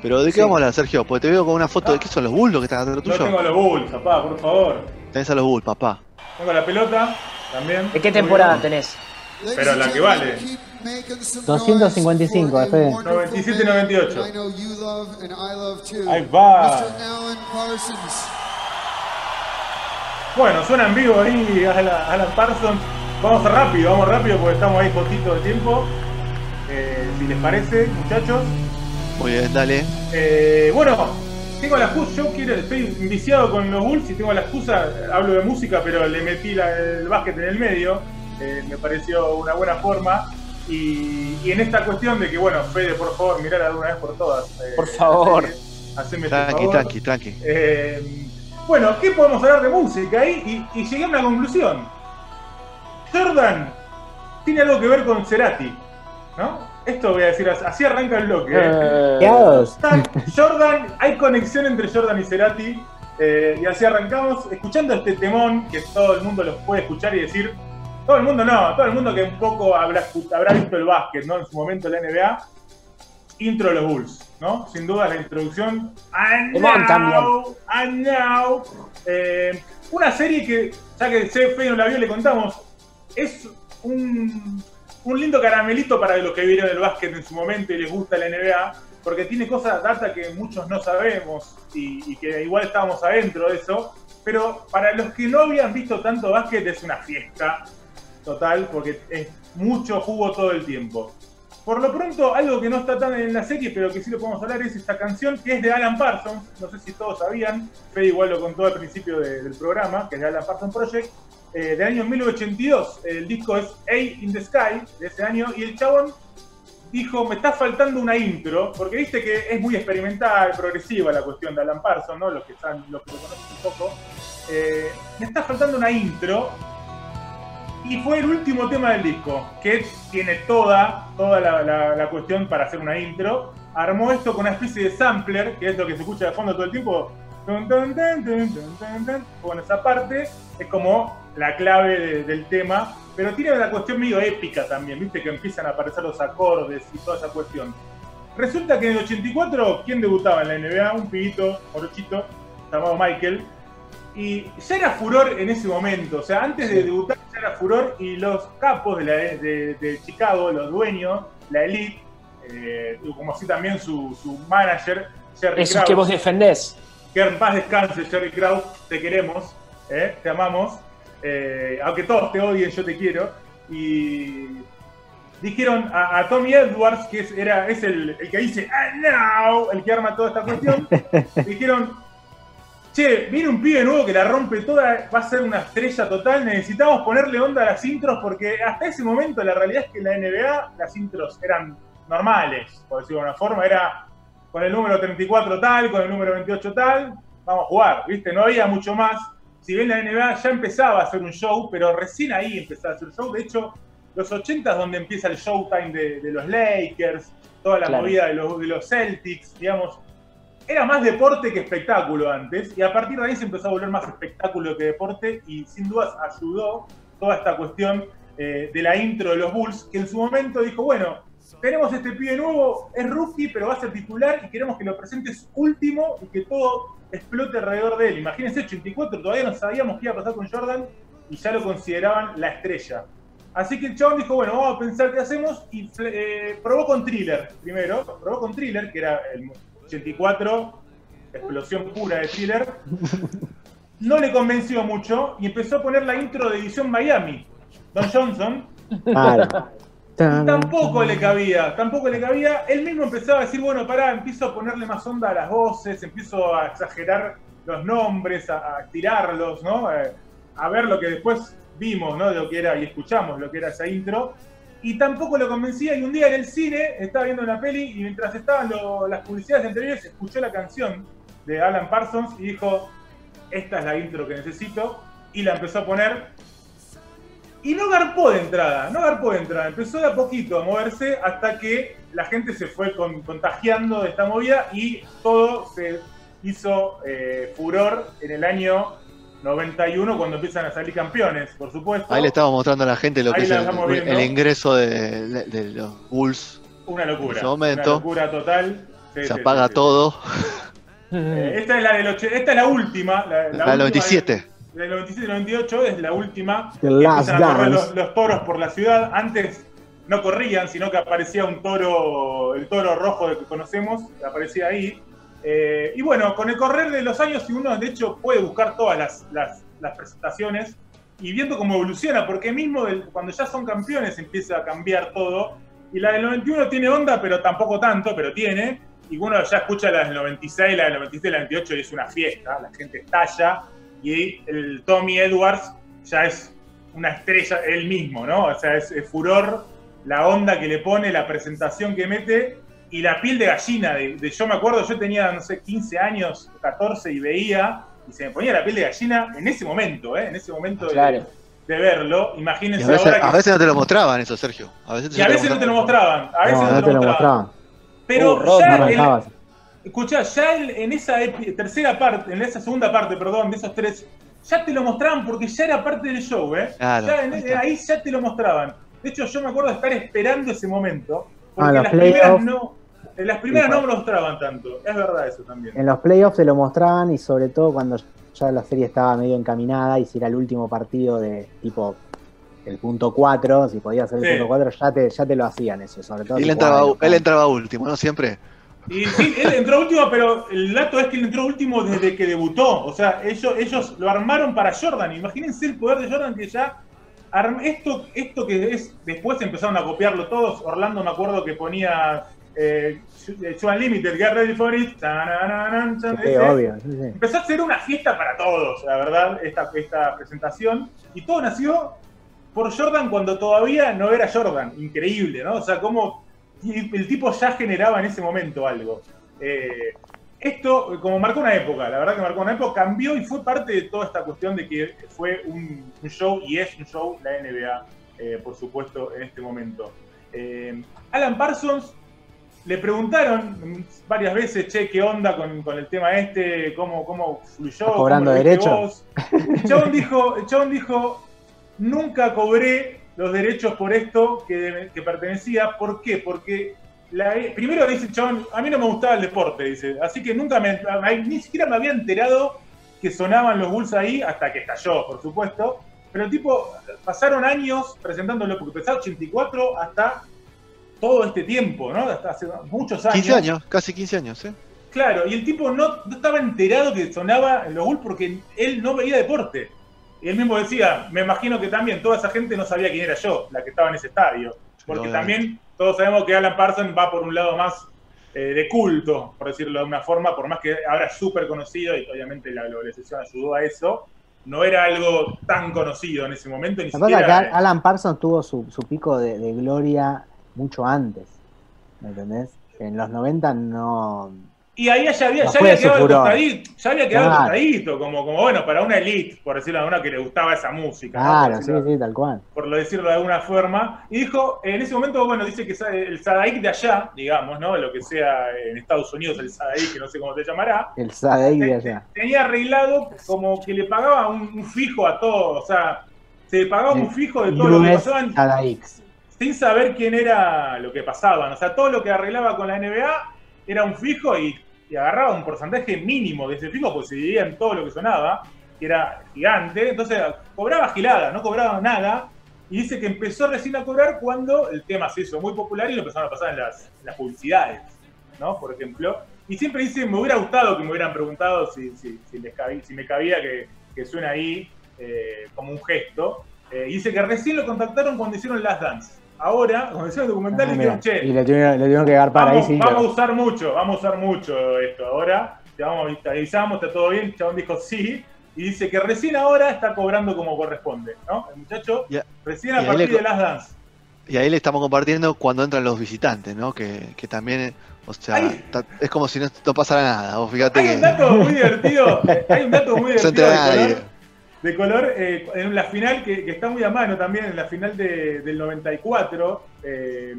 Pero ¿de qué vamos a hablar, Sergio? Porque te veo con una foto de qué son los Bulls que están atrás Yo tuyo. tengo a los Bulls, papá, por favor. Tenés a los Bulls, papá. Tengo la pelota también. ¿De qué temporada tenés? Pero la que vale. 255, Fede. 97-98. Ahí Ahí va. Bueno, suena en vivo ahí Alan, Alan Parsons. Vamos rápido, vamos rápido porque estamos ahí cortito de tiempo. Eh, si les parece, muchachos. Muy bien, dale. Eh, bueno, tengo la excusa, yo quiero, estoy viciado con los Bulls y tengo la excusa, hablo de música, pero le metí la- el básquet en el medio, eh, me pareció una buena forma. Y, y en esta cuestión de que, bueno, Fede, por favor, mirala de una vez por todas. eh, Por favor. haceme- haceme ese Tranqui, favor. tranqui, tranqui. Eh, bueno, ¿qué podemos hablar de música ahí? Y, y llegué a una conclusión. Jordan tiene algo que ver con Cerati, ¿no? Esto voy a decir, así arranca el bloque. ¿eh? Eh. Jordan, Jordan, hay conexión entre Jordan y Cerati. eh, y así arrancamos escuchando este temón que todo el mundo lo puede escuchar y decir. Todo el mundo no, todo el mundo que un poco habrá, habrá visto el básquet, ¿no? En su momento la NBA. Intro de los Bulls, ¿no? Sin duda la introducción. And now, and now. Eh, una serie que, ya que Fe no la vio, le contamos. Es un, un lindo caramelito para los que vieron el básquet en su momento y les gusta la NBA, porque tiene cosas, data que muchos no sabemos y, y que igual estábamos adentro de eso. Pero para los que no habían visto tanto básquet es una fiesta total, porque es mucho jugo todo el tiempo. Por lo pronto, algo que no está tan en la serie, pero que sí lo podemos hablar, es esta canción que es de Alan Parsons. No sé si todos sabían, Fede igual lo contó al principio de- del programa, que es de Alan Parsons Project, eh, del año 1982. El disco es A in the Sky, de ese año, y el chabón dijo, me está faltando una intro, porque viste que es muy experimental, progresiva la cuestión de Alan Parsons, ¿no? Los que, están, los que lo conocen un poco. Eh, me está faltando una intro, y fue el último tema del disco, que tiene toda, toda la, la- cuestión para hacer una intro. Armó esto con una especie de sampler, que es lo que se escucha de fondo todo el tiempo. Bueno, esa parte es como la clave de- del tema, pero tiene una cuestión medio épica también, viste que empiezan a aparecer los acordes y toda esa cuestión. Resulta que en el 84, ¿quién debutaba en la NBA? Un pibito, morochito, llamado Michael, y ya era furor en ese momento, o sea, antes de debutar ya era furor y los capos de, la, de, de Chicago, los dueños, la elite, eh, como así también su, su manager, Jerry Esos Krause, que vos defendés. que en paz descanse Jerry Krause, te queremos, eh, te amamos, eh, aunque todos te odien, yo te quiero, y dijeron a, a Tommy Edwards, que es, era, es el, el que dice, ah, no, el que arma toda esta cuestión, dijeron, che, viene un pibe nuevo que la rompe toda, va a ser una estrella total, necesitamos ponerle onda a las intros porque hasta ese momento la realidad es que en la NBA las intros eran normales, por decirlo de una forma, era con el número 34 tal, con el número 28 tal, vamos a jugar, ¿viste? No había mucho más. Si bien la NBA ya empezaba a hacer un show, pero recién ahí empezaba a hacer show. De hecho, los 80 es donde empieza el showtime de, de los Lakers, toda la Claro. movida de los, de los Celtics, digamos. Era más deporte que espectáculo antes, y a partir de ahí se empezó a volver más espectáculo que deporte, y sin dudas ayudó toda esta cuestión eh, de la intro de los Bulls, que en su momento dijo, bueno, tenemos este pibe nuevo, es rookie, pero va a ser titular y queremos que lo presentes último y que todo explote alrededor de él. Imagínense, 84, todavía no sabíamos qué iba a pasar con Jordan y ya lo consideraban la estrella. Así que el chabón dijo, bueno, vamos a pensar qué hacemos y eh, probó con Thriller primero, probó con Thriller, que era el 84, explosión pura de Thriller. No le convenció mucho y empezó a poner la intro de Edición Miami. Don Johnson. Tampoco le cabía, tampoco le cabía. Él mismo empezaba a decir, bueno, pará, empiezo a ponerle más onda a las voces, empiezo a exagerar los nombres, a, a tirarlos, ¿no? Eh, a ver lo que después vimos, ¿no? Lo que era y escuchamos lo que era esa intro. y tampoco lo convencía. Y un día en el cine estaba viendo una peli y mientras estaban lo- las publicidades anteriores, escuchó la canción de Alan Parsons y dijo: Esta es la intro que necesito. Y la empezó a poner. Y no garpó de entrada, no garpó de entrada. Empezó de a poquito a moverse hasta que la gente se fue con- contagiando de esta movida y todo se hizo eh, furor en el año 91 cuando empiezan a salir campeones, por supuesto. Ahí le estamos mostrando a la gente lo Ahí que es el, ingreso de, de- de los Bulls. Una locura. En ese momento, una locura total. Sí, Se sí, apaga sí, todo. Eh, esta, es la del esta es la última. La, la La última del 97. Del, del 97 y 98 es la última. The que Last a correr los, los toros por la ciudad. Antes no corrían, sino que aparecía un toro, el toro rojo que conocemos, aparecía ahí. Eh, y bueno, con el correr de los años, y uno de hecho puede buscar todas las, las- las presentaciones y viendo cómo evoluciona, porque mismo cuando ya son campeones empieza a cambiar todo. Y la del 91 tiene onda, pero tampoco tanto, pero tiene. Y uno ya escucha la del 96, la del 97 y la del 98 y es una fiesta, la gente estalla. Y el Tommy Edwards ya es una estrella él mismo, ¿no? O sea, es, es furor la onda que le pone, la presentación que mete y la piel de gallina. De, de- yo me acuerdo, yo tenía, no sé, 15 años, 14 y veía y se me ponía la piel de gallina en ese momento, ¿eh? En ese momento de- Claro. de, verlo. Imagínense a veces, ahora que... a veces no te lo mostraban eso, Sergio. A veces, y a veces no te lo mostraban, a veces No, te lo mostraban. Pero Uh, Rod, ya no el-. Escuchá, ya en, en esa tercera parte, en esa segunda parte, perdón, de esos tres, ya te lo mostraban porque ya era parte del show, ¿eh? Claro, Ya en- ahí ya te lo mostraban. De hecho, yo me acuerdo de estar esperando ese momento, Ah, porque los las primeras no, en las primeras no Igual. me lo mostraban tanto. Es verdad eso también. En los playoffs se lo mostraban y sobre todo cuando ya la serie estaba medio encaminada y si era el último partido de tipo el punto 4, si podía ser el Sí. punto 4, ya te, ya te lo hacían eso, sobre todo. Y él si entraba, él entraba último, ¿no? Siempre. Y sí, él entró último, pero el dato es que él entró último desde que debutó. O sea, ellos, ellos lo armaron para Jordan. Imagínense el poder de Jordan que ya. Esto, esto que es. Después empezaron a copiarlo todos. Orlando me acuerdo que ponía. Eh, Show Unlimited, Get Ready for It. Sí, obvio. sí, sí. Empezó a ser una fiesta para todos, la verdad, esta, esta presentación. Y todo nació por Jordan cuando todavía no era Jordan. Increíble, ¿no? O sea, cómo y el tipo ya generaba en ese momento algo. Eh, esto, como marcó una época, la verdad que marcó una época, cambió y fue parte de toda esta cuestión de que fue un, un show y es un show la NBA, eh, por supuesto, en este momento. Eh, Alan Parsons le preguntaron varias veces, che, ¿qué onda con, con el tema este? ¿Cómo, cómo fluyó? ¿Estás cobrando ¿Cómo lo viste derecho? vos? El chabón dijo, chabón dijo, nunca cobré los derechos por esto que, que pertenecía. ¿Por qué? Porque la- primero dice el chabón, a mí no me gustaba el deporte, dice. Así que nunca me, ni siquiera me había enterado que sonaban los Bulls ahí hasta que estalló, por supuesto. Pero el tipo, pasaron años presentándolo, porque empezó 84 hasta todo este tiempo, ¿no? Hasta hace muchos años. 15 años, casi 15 años, ¿eh? Claro, y el tipo no, no estaba enterado que sonaba en los Bulls porque él no veía deporte. Y él mismo decía, me imagino que también toda esa gente no sabía quién era yo, la que estaba en ese estadio. Porque también todos sabemos que Alan Parsons va por un lado más eh, de culto, por decirlo de una forma, por más que ahora es súper conocido y obviamente la globalización ayudó a eso, no era algo tan conocido en ese momento. Ni Lo que pasa es siquiera, que Alan Parsons tuvo su, su pico de, de gloria mucho antes. ¿Me entendés? En los 90 no. Y ahí ya había, ya había quedado tostadito, ya había quedado Claro. tostadito, como, como bueno, para una elite, por decirlo de una que le gustaba esa música. Claro, sí, sí, tal cual. por lo decirlo de alguna forma. Y dijo, en ese momento, bueno, dice que el Sadaik de allá, digamos, ¿no? Lo que sea en Estados Unidos el Sadaik, que no sé cómo se llamará, El Sadei de allá. tenía arreglado como que le pagaba un, un fijo a todo, o sea, se le pagaba un fijo de todo lo que pasaban Sadaix. sin saber quién era lo que pasaban. O sea, todo lo que arreglaba con la NBA era un fijo y, y agarraba un porcentaje mínimo de ese fijo, pues se dividía en todo lo que sonaba, que era gigante. Entonces cobraba gilada, no cobraba nada. Y dice que empezó recién a cobrar cuando el tema se hizo muy popular y lo empezaron a pasar en las, las publicidades, ¿no? Por ejemplo. Y siempre dice, me hubiera gustado que me hubieran preguntado si, si, si me cabía que, que suene ahí eh, como un gesto. Eh, y dice que recién lo contactaron cuando hicieron Last Dance. Ahora, cuando hicieron el documental, Ah, dijeron, che, Y le tuvieron, que agarpar ahí vamos, sí. vamos a usar mucho, vamos a usar mucho esto ahora. Te, vamos, te avisamos, está todo bien. El chabón dijo sí. Y dice que recién ahora está cobrando como corresponde, ¿no? El muchacho, recién a ahí partir le de Last Dance. Y ahí le estamos compartiendo cuando entran los visitantes, ¿no? Que, que también, o sea, es como si no, no pasara nada. Vos fíjate Hay un dato muy divertido, hay un dato muy divertido de color, eh, en la final que, que está muy a mano también, en la final de- del 94, eh,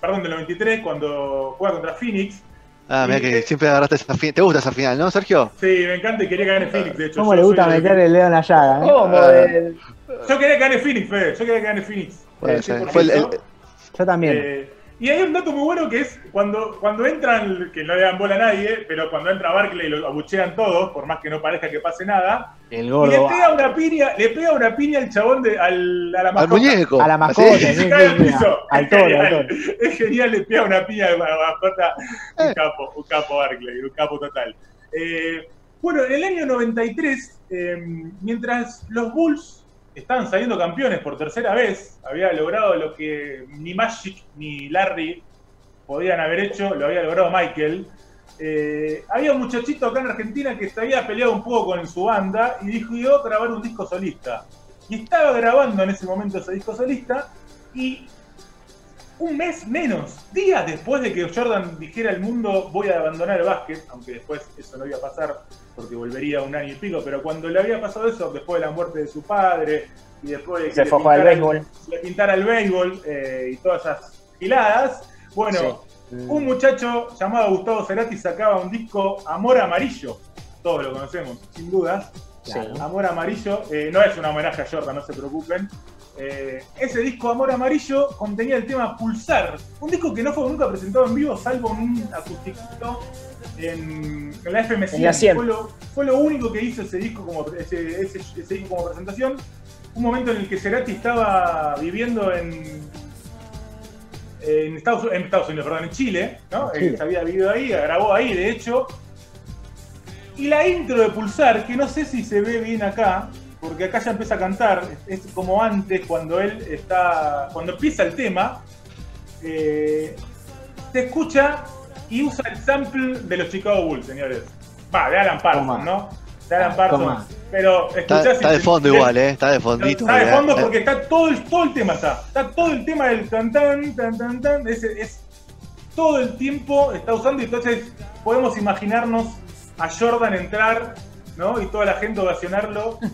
perdón, del 93, cuando juega contra Phoenix. Ah, mira que siempre agarraste esa final. ¿Te gusta esa final, no, Sergio? Sí, me encanta y quería que gane Phoenix, de hecho. ¿Cómo le gusta de- meter el dedo en la llaga? eh? Ah. Yo quería que gane Phoenix, Fede, yo quería que gane Phoenix. Puede Eh, ser. 100%. Fue el- el- Yo también. Y hay un dato muy bueno que es cuando, cuando entran, que no le dan bola a nadie, pero cuando entra Barkley lo abuchean todos, por más que no parezca que pase nada. el Y le gordo. pega una piña, le pega una piña al chabón de, al, a la al mascota. muñeco. A la mascota. Y Sí, al piso. al toro, al genial. toro. Es genial, le pega una piña a la mascota. Un Eh. capo, un capo Barkley, un capo total. Eh, bueno, en el año 93, eh, mientras los Bulls estaban saliendo campeones por tercera vez, había logrado lo que ni Magic ni Larry podían haber hecho, lo había logrado Michael. Eh, había un muchachito acá en Argentina que se había peleado un poco con su banda y dijo, a grabar un disco solista. Y estaba grabando en ese momento ese disco solista y un mes menos, días después de que Jordan dijera al mundo voy a abandonar el básquet, aunque después eso no iba a pasar porque volvería un año y pico, pero cuando le había pasado eso, después de la muerte de su padre y después de que Se le fue a jugar al pintaran- béisbol. le pintara el béisbol eh, y todas esas giladas, bueno, un muchacho llamado Gustavo Cerati sacaba un disco Amor Amarillo, todos lo conocemos, sin dudas. Claro. Amor Amarillo, eh, no es un homenaje a Jordan, no se preocupen. Eh, ese disco Amor Amarillo contenía el tema Pulsar, un disco que no fue nunca presentado en vivo, salvo en un acústico en, en la FM En la 100. 100. Fue lo, fue lo único que hizo ese disco como ese, ese- ese disco como presentación. Un momento en el que Cerati estaba viviendo en, en, Estados, en Estados Unidos, perdón, en Chile, ¿no? Chile. Eh, se había vivido ahí, grabó ahí, de hecho. Y la intro de Pulsar, que no sé si se ve bien acá, porque acá ya empieza a cantar, es como antes, cuando él está. Cuando empieza el tema, eh, se escucha y usa el sample de los Chicago Bulls, señores. Va, de Alan Parsons, Toma. ¿no? De Alan Parsons. toma. Pero Está, escuchás está y de fondo igual, ¿eh? Está de fondito. Está de mirá. fondo porque está todo el, todo el tema está. Está todo el tema del tan tan tan tan tan. Ese, es todo el tiempo está usando y entonces podemos imaginarnos a Jordan entrar, ¿no? Y toda la gente ovacionarlo.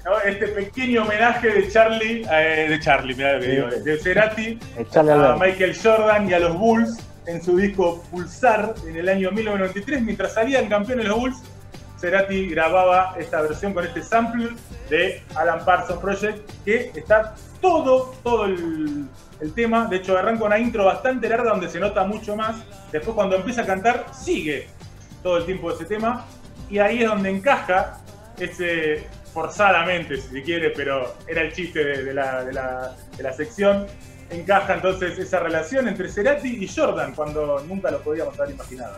Eh, ¿no? Este pequeño homenaje de Charlie, eh, de Charlie, mirá lo que digo, de Cerati a. Michael Jordan y a los Bulls en su disco Pulsar en el año 1993, mientras salían campeones los Bulls, Cerati grababa esta versión con este sample de Alan Parsons Project, que está todo, todo el, el tema. De hecho, arranca una intro bastante larga donde se nota mucho más. Después, cuando empieza a cantar, sigue todo el tiempo ese tema. Y ahí es donde encaja ese forzadamente, si se quiere, pero era el chiste de, de la, de la- de la sección. Encaja entonces esa relación entre Cerati y Jordan, cuando nunca lo podíamos haber imaginado.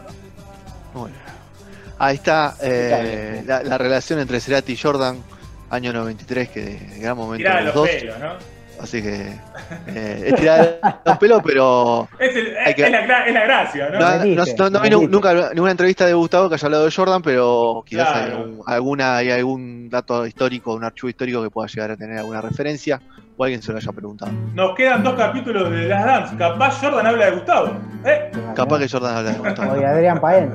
Ahí está eh, la, la relación entre Cerati y Jordan, año 93, que de gran momento Tirá de los los dos. pelos, ¿no? Así que eh, es tirar los pelos, pero Es, el- Hay que- es la, gra- es la gracia, ¿no? no, no, Metiste, no- no vino metiste. nunca ninguna entrevista de Gustavo que haya hablado de Jordan, pero quizás hay alguna hay algún dato histórico, un archivo histórico que pueda llegar a tener alguna referencia o alguien se lo haya preguntado. Nos quedan dos capítulos de Las Dance. Capaz Jordan habla de Gustavo. ¿eh? Capaz que Jordan habla de Gustavo. Oye, Adrián Paén.